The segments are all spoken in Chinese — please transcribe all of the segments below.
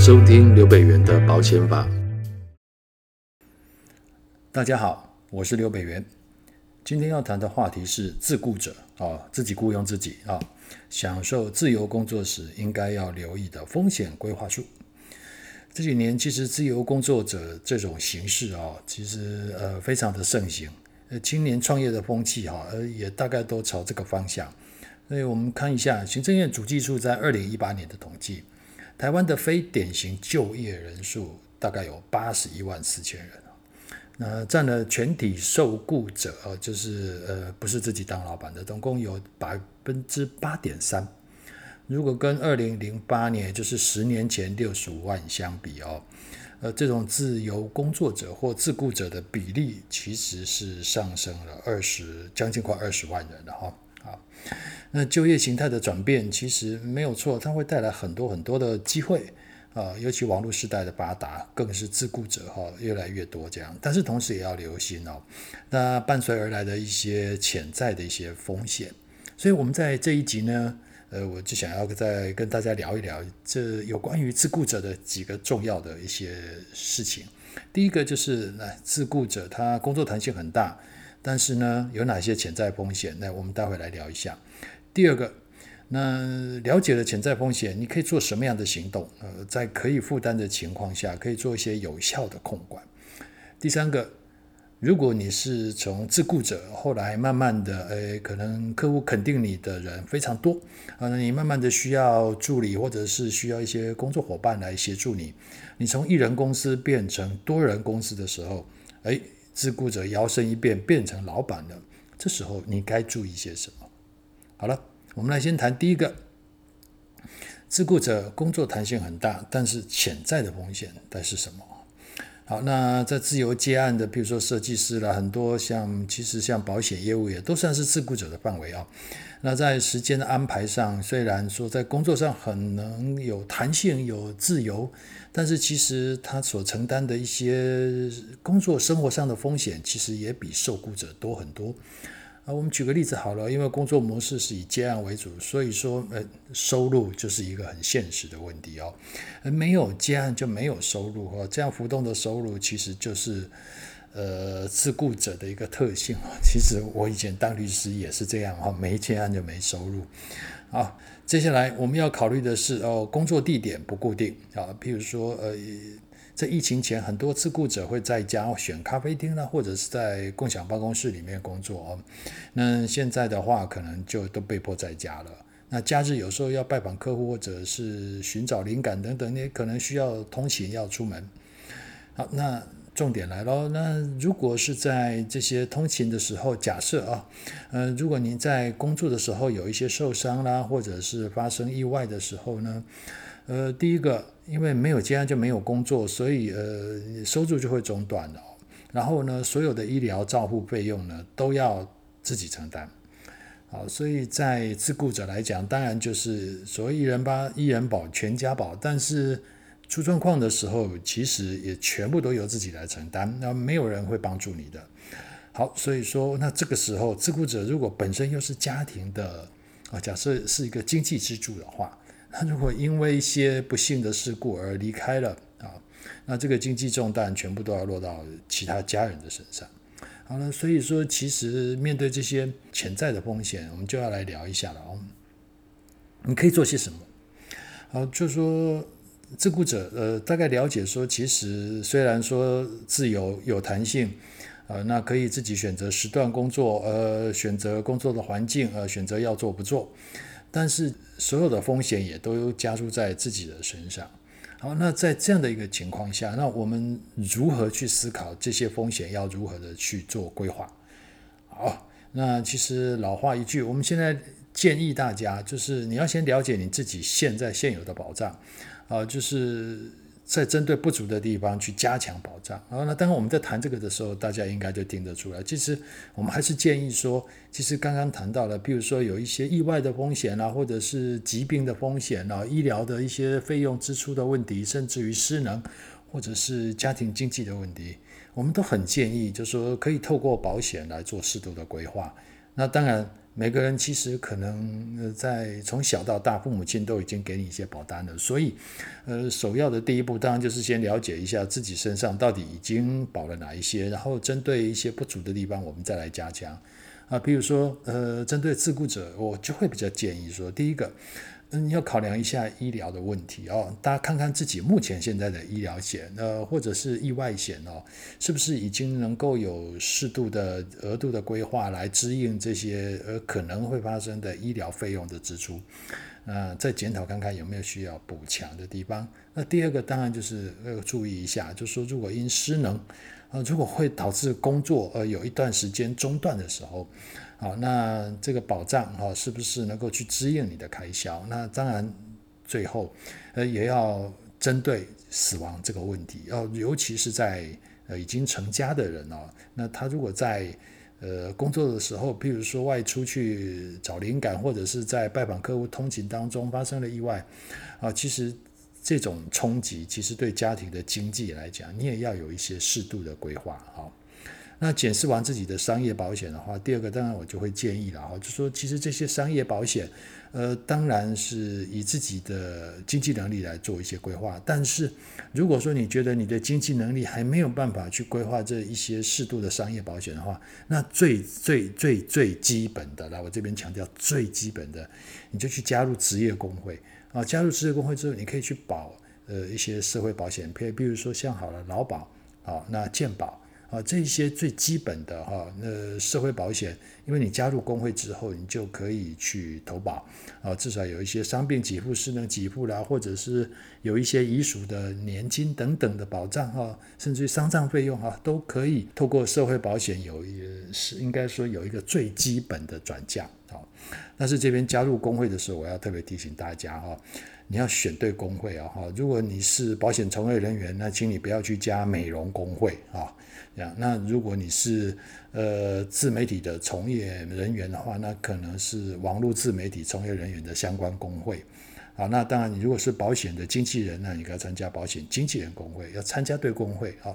收听刘北元的保险法。大家好，我是刘北元。今天要谈的话题是自雇者啊，自己雇佣自己啊，享受自由工作时应该要留意的风险规划术。这几年其实自由工作者这种形式啊，其实呃非常的盛行，呃青年创业的风气哈，呃也大概都朝这个方向。所以我们看一下行政院主计处在二零一八年的统计，台湾的非典型就业人数大概有八十一万四千人，那占了全体受雇者呃就是呃不是自己当老板的，总共有百分之八点三。如果跟二零零八年，就是十年前六十五万相比哦，呃这种自由工作者或自雇者的比例其实是上升了二十，将近快二十万人了哈。好，那就业形态的转变其实没有错，它会带来很多很多的机会啊，尤其网络时代的发达，更是自雇者哈越来越多这样。但是同时也要留心哦，那伴随而来的一些潜在的一些风险。所以我们在这一集呢，呃，我就想要再跟大家聊一聊这有关于自雇者的几个重要的一些事情。第一个就是，那自雇者他工作弹性很大。但是呢，有哪些潜在风险？那我们待会来聊一下。第二个，那了解了潜在风险，你可以做什么样的行动？呃，在可以负担的情况下，可以做一些有效的控管。第三个，如果你是从自雇者，后来慢慢的，哎，可能客户肯定你的人非常多，啊，那你慢慢的需要助理，或者是需要一些工作伙伴来协助你，你从一人公司变成多人公司的时候，哎。自顾者摇身一变变成老板了，这时候你该注意些什么？好了，我们来先谈第一个，自顾者工作弹性很大，但是潜在的风险该是什么？好，那在自由接案的，比如说设计师啦，很多像其实像保险业务也都算是自雇者的范围啊。那在时间的安排上，虽然说在工作上很能有弹性、有自由。但是其实他所承担的一些工作生活上的风险，其实也比受雇者多很多。啊，我们举个例子好了，因为工作模式是以接案为主，所以说呃，收入就是一个很现实的问题哦。没有接案就没有收入哦，这样浮动的收入其实就是呃自雇者的一个特性。其实我以前当律师也是这样哈，没接案就没收入。好，接下来我们要考虑的是哦，工作地点不固定啊，譬如说呃，在疫情前，很多自雇者会在家选咖啡厅啦，或者是在共享办公室里面工作哦。那现在的话，可能就都被迫在家了。那假日有时候要拜访客户，或者是寻找灵感等等，你可能需要通勤要出门。好，那。重点来喽，那如果是在这些通勤的时候，假设啊，呃，如果您在工作的时候有一些受伤啦，或者是发生意外的时候呢，呃，第一个，因为没有接案就没有工作，所以呃，收入就会中断了。然后呢，所有的医疗照护费用呢，都要自己承担。好，所以在自雇者来讲，当然就是所谓一人保一人保全家保，但是。出状况的时候，其实也全部都由自己来承担，那没有人会帮助你的。好，所以说，那这个时候，自雇者如果本身又是家庭的啊，假设是一个经济支柱的话，那如果因为一些不幸的事故而离开了啊，那这个经济重担全部都要落到其他家人的身上。好了，所以说，其实面对这些潜在的风险，我们就要来聊一下了哦。你可以做些什么？好，就说。自雇者，呃，大概了解说，其实虽然说自由有弹性，呃，那可以自己选择时段工作，呃，选择工作的环境，呃，选择要做不做，但是所有的风险也都加注在自己的身上。好，那在这样的一个情况下，那我们如何去思考这些风险要如何的去做规划？好，那其实老话一句，我们现在建议大家，就是你要先了解你自己现在现有的保障。啊，就是在针对不足的地方去加强保障。然后呢，当然我们在谈这个的时候，大家应该就听得出来。其实我们还是建议说，其实刚刚谈到了，比如说有一些意外的风险啊，或者是疾病的风险啊，医疗的一些费用支出的问题，甚至于失能，或者是家庭经济的问题，我们都很建议，就是说可以透过保险来做适度的规划。那当然。每个人其实可能在从小到大，父母亲都已经给你一些保单了，所以，呃，首要的第一步当然就是先了解一下自己身上到底已经保了哪一些，然后针对一些不足的地方，我们再来加强。啊，比如说，呃，针对自雇者，我就会比较建议说，第一个。嗯，要考量一下医疗的问题哦。大家看看自己目前现在的医疗险，呃，或者是意外险哦，是不是已经能够有适度的额度的规划来支应这些呃可能会发生的医疗费用的支出？呃，再检讨看看有没有需要补强的地方。那第二个当然就是要注意一下，就是说如果因失能啊，如果会导致工作呃有一段时间中断的时候。好，那这个保障哈，是不是能够去支应你的开销？那当然，最后呃也要针对死亡这个问题，哦，尤其是在呃已经成家的人哦，那他如果在呃工作的时候，譬如说外出去找灵感，或者是在拜访客户通勤当中发生了意外，啊，其实这种冲击其实对家庭的经济来讲，你也要有一些适度的规划，哈。那检视完自己的商业保险的话，第二个当然我就会建议了哈，就说其实这些商业保险，呃，当然是以自己的经济能力来做一些规划。但是如果说你觉得你的经济能力还没有办法去规划这一些适度的商业保险的话，那最最最最基本的，来我这边强调最基本的，你就去加入职业工会啊，加入职业工会之后，你可以去保呃一些社会保险，譬比如说像好了劳保啊，那健保。啊，这些最基本的哈，那社会保险，因为你加入工会之后，你就可以去投保，啊，至少有一些伤病给付、失能给付啦，或者是有一些遗属的年金等等的保障哈，甚至于丧葬费用哈，都可以透过社会保险有一是应该说有一个最基本的转嫁啊。但是这边加入工会的时候，我要特别提醒大家哈，你要选对工会啊哈。如果你是保险从业人员，那请你不要去加美容工会啊。那如果你是呃自媒体的从业人员的话，那可能是网络自媒体从业人员的相关工会。好，那当然你如果是保险的经纪人，呢你可以参加保险经纪人工会，要参加对工会。啊，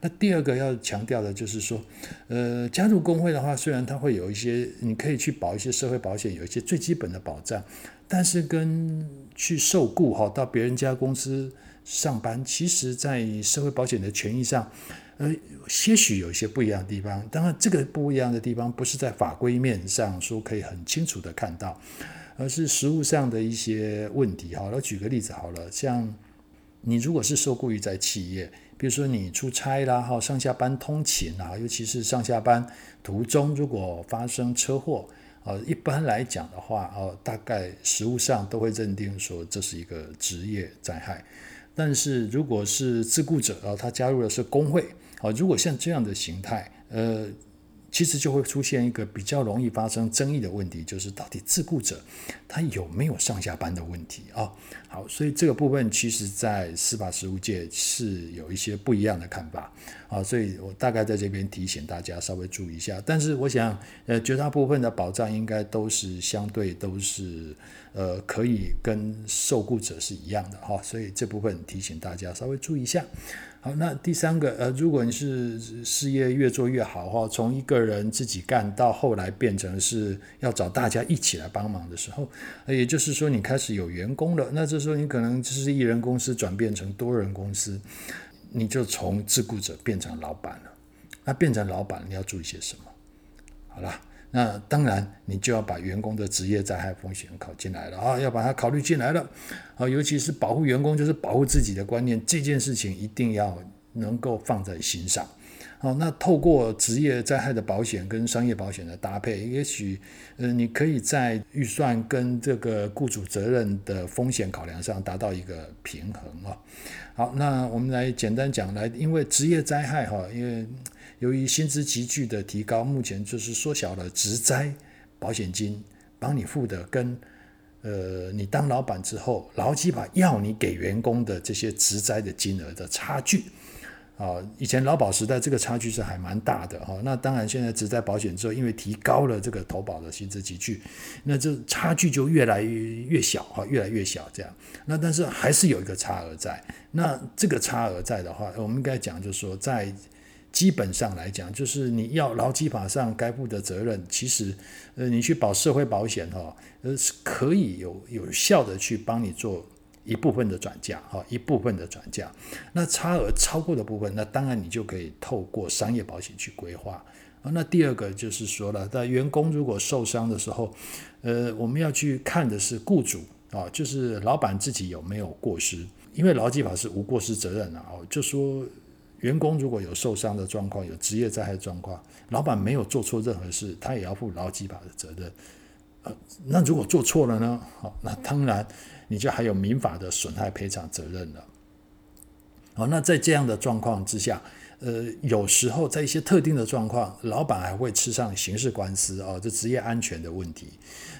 那第二个要强调的就是说，呃，加入工会的话，虽然它会有一些你可以去保一些社会保险，有一些最基本的保障，但是跟去受雇哈到别人家公司上班，其实在社会保险的权益上。呃，些许有一些不一样的地方。当然，这个不一样的地方不是在法规面上说可以很清楚的看到，而是实务上的一些问题。好了，举个例子好了，像你如果是受雇于在企业，比如说你出差啦，哈，上下班通勤啊，尤其是上下班途中如果发生车祸，呃，一般来讲的话，呃，大概实务上都会认定说这是一个职业灾害。但是如果是自雇者啊，他加入的是工会。啊，如果像这样的形态，呃，其实就会出现一个比较容易发生争议的问题，就是到底自雇者他有没有上下班的问题啊？好，所以这个部分其实在司法实务界是有一些不一样的看法啊，所以我大概在这边提醒大家稍微注意一下。但是我想，呃，绝大部分的保障应该都是相对都是呃可以跟受雇者是一样的哈，所以这部分提醒大家稍微注意一下。好，那第三个，呃，如果你是事业越做越好哈，从一个人自己干到后来变成是要找大家一起来帮忙的时候，也就是说你开始有员工了，那这时候你可能就是一人公司转变成多人公司，你就从自雇者变成老板了。那变成老板，你要注意些什么？好了。那当然，你就要把员工的职业灾害风险考进来了啊，要把它考虑进来了啊，尤其是保护员工，就是保护自己的观念，这件事情一定要能够放在心上。好，那透过职业灾害的保险跟商业保险的搭配，也许呃，你可以在预算跟这个雇主责任的风险考量上达到一个平衡啊。好，那我们来简单讲来，因为职业灾害哈，因为。由于薪资急剧的提高，目前就是缩小了职灾保险金帮你付的跟，呃，你当老板之后，劳基法要你给员工的这些职灾的金额的差距，啊，以前劳保时代这个差距是还蛮大的哈。那当然现在只在保险之后，因为提高了这个投保的薪资集聚，那这差距就越来越越小哈，越来越小这样。那但是还是有一个差额在，那这个差额在的话，我们应该讲就是说在。基本上来讲，就是你要劳基法上该负的责任，其实呃，你去保社会保险哈，呃，是可以有有效的去帮你做一部分的转嫁哈，一部分的转嫁。那差额超过的部分，那当然你就可以透过商业保险去规划。那第二个就是说了，在员工如果受伤的时候，呃，我们要去看的是雇主啊，就是老板自己有没有过失，因为劳基法是无过失责任啊。就说员工如果有受伤的状况，有职业灾害状况，老板没有做错任何事，他也要负劳基法的责任。呃，那如果做错了呢？好，那当然你就还有民法的损害赔偿责任了。好，那在这样的状况之下。呃，有时候在一些特定的状况，老板还会吃上刑事官司哦，这职业安全的问题。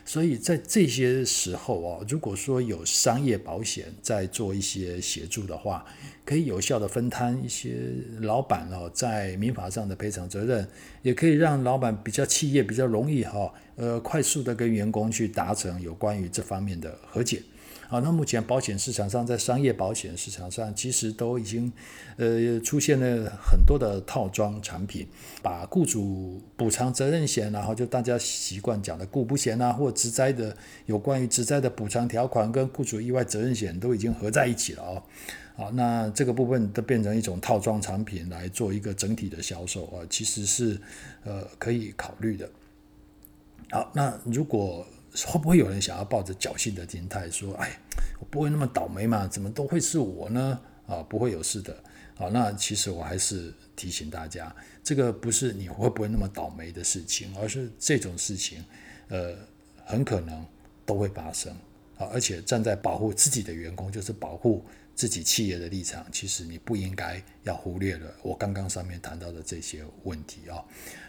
所以在这些时候哦，如果说有商业保险在做一些协助的话，可以有效的分摊一些老板哦在民法上的赔偿责任，也可以让老板比较企业比较容易哈，呃，快速的跟员工去达成有关于这方面的和解。好，那目前保险市场上，在商业保险市场上，其实都已经，呃，出现了很多的套装产品，把雇主补偿责任险，然后就大家习惯讲的雇不险啊，或职灾的有关于职灾的补偿条款，跟雇主意外责任险都已经合在一起了哦。好，那这个部分都变成一种套装产品来做一个整体的销售啊，其实是呃可以考虑的。好，那如果会不会有人想要抱着侥幸的心态说：“哎，我不会那么倒霉嘛？怎么都会是我呢？”啊，不会有事的。好，那其实我还是提醒大家，这个不是你会不会那么倒霉的事情，而是这种事情，呃，很可能都会发生。啊，而且站在保护自己的员工，就是保护。自己企业的立场，其实你不应该要忽略了我刚刚上面谈到的这些问题啊。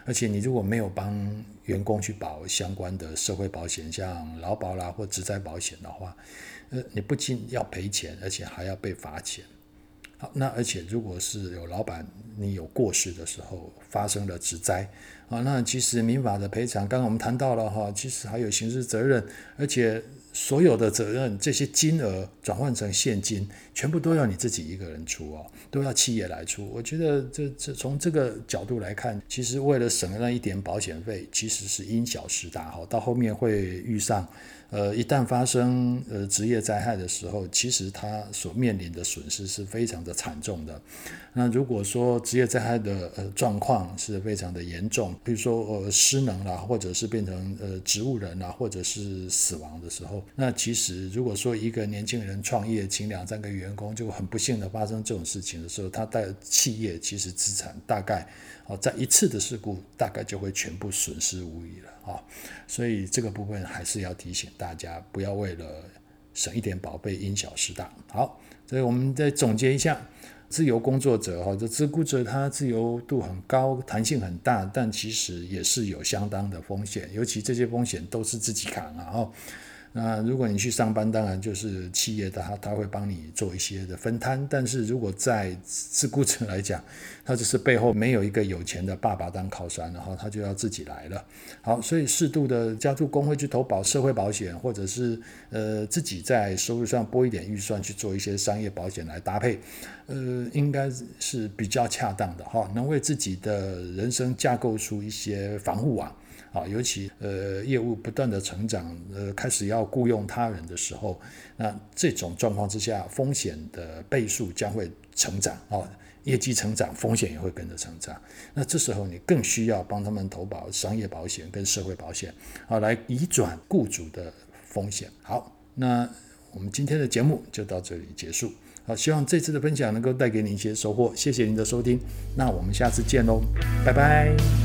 而且你如果没有帮员工去保相关的社会保险，像劳保啦或职灾保险的话，呃，你不仅要赔钱，而且还要被罚钱。好，那而且如果是有老板你有过失的时候发生了职灾啊，那其实民法的赔偿，刚刚我们谈到了哈，其实还有刑事责任，而且。所有的责任，这些金额转换成现金，全部都要你自己一个人出哦，都要企业来出。我觉得这这从这个角度来看，其实为了省那一点保险费，其实是因小失大好。到后面会遇上，呃，一旦发生呃职业灾害的时候，其实他所面临的损失是非常的惨重的。那如果说职业灾害的呃状况是非常的严重，比如说呃失能啦，或者是变成呃植物人啦，或者是死亡的时候。那其实，如果说一个年轻人创业，请两三个员工，就很不幸的发生这种事情的时候，他带企业其实资产大概，好，在一次的事故大概就会全部损失无疑了啊。所以这个部分还是要提醒大家，不要为了省一点宝贝因小失大。好，所以我们再总结一下，自由工作者哈，这自雇者他自由度很高，弹性很大，但其实也是有相当的风险，尤其这些风险都是自己扛啊。那如果你去上班，当然就是企业的他他会帮你做一些的分摊。但是如果在自雇者来讲，他就是背后没有一个有钱的爸爸当靠山，然后他就要自己来了。好，所以适度的加入工会去投保社会保险，或者是呃自己在收入上拨一点预算去做一些商业保险来搭配，呃，应该是比较恰当的哈，能为自己的人生架构出一些防护网。啊尤其呃业务不断的成长，呃开始要雇佣他人的时候，那这种状况之下，风险的倍数将会成长啊，业绩成长，风险也会跟着成长。那这时候你更需要帮他们投保商业保险跟社会保险，啊，来移转雇主的风险。好，那我们今天的节目就到这里结束。好，希望这次的分享能够带给你一些收获。谢谢您的收听，那我们下次见喽，拜拜。